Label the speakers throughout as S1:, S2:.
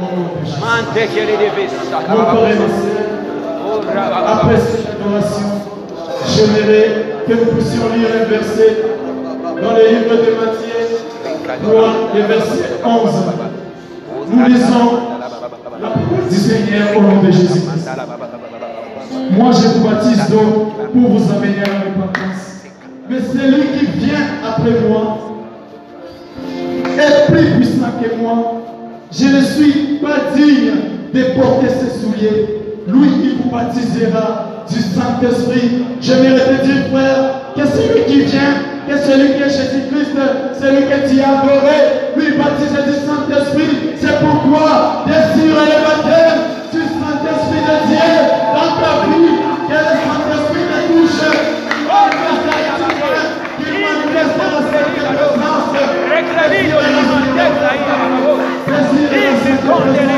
S1: Mon
S2: Père et
S1: ma soeur, après cette adoration, j'aimerais que nous puissions lire un verset dans le livre de Matthieu, le verset 11. Nous lisons la parole du Seigneur au nom de Jésus. Moi je vous baptise d'eau pour vous amener à la repentance. Mais celui qui vient après moi est plus puissant que moi. Je le suis pas digne de porter ses souliers. Lui, il vous baptisera du Saint-Esprit. J'aimerais te dire, frère, que celui qui vient, que celui qui est Jésus-Christ, celui que tu as adoré, lui baptise du Saint-Esprit. C'est pourquoi désirer le baptême du Saint-Esprit de Dieu dans ta vie, que le Saint-Esprit te touche. Oh, manifeste. Jorge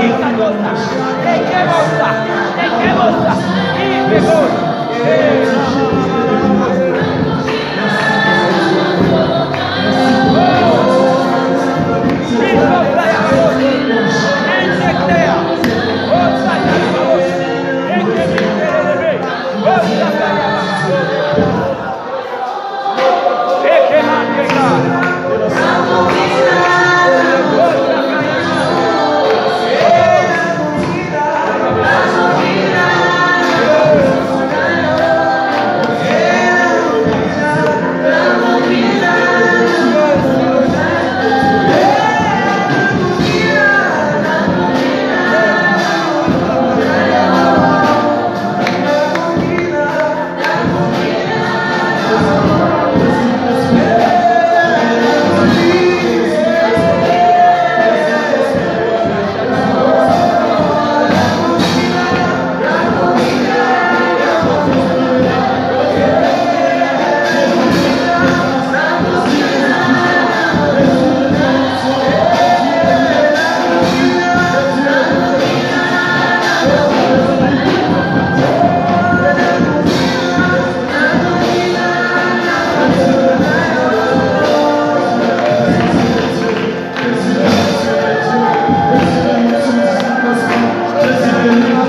S2: Ejebosa,
S1: Ejebosa, Ejebosa, Ejebosa.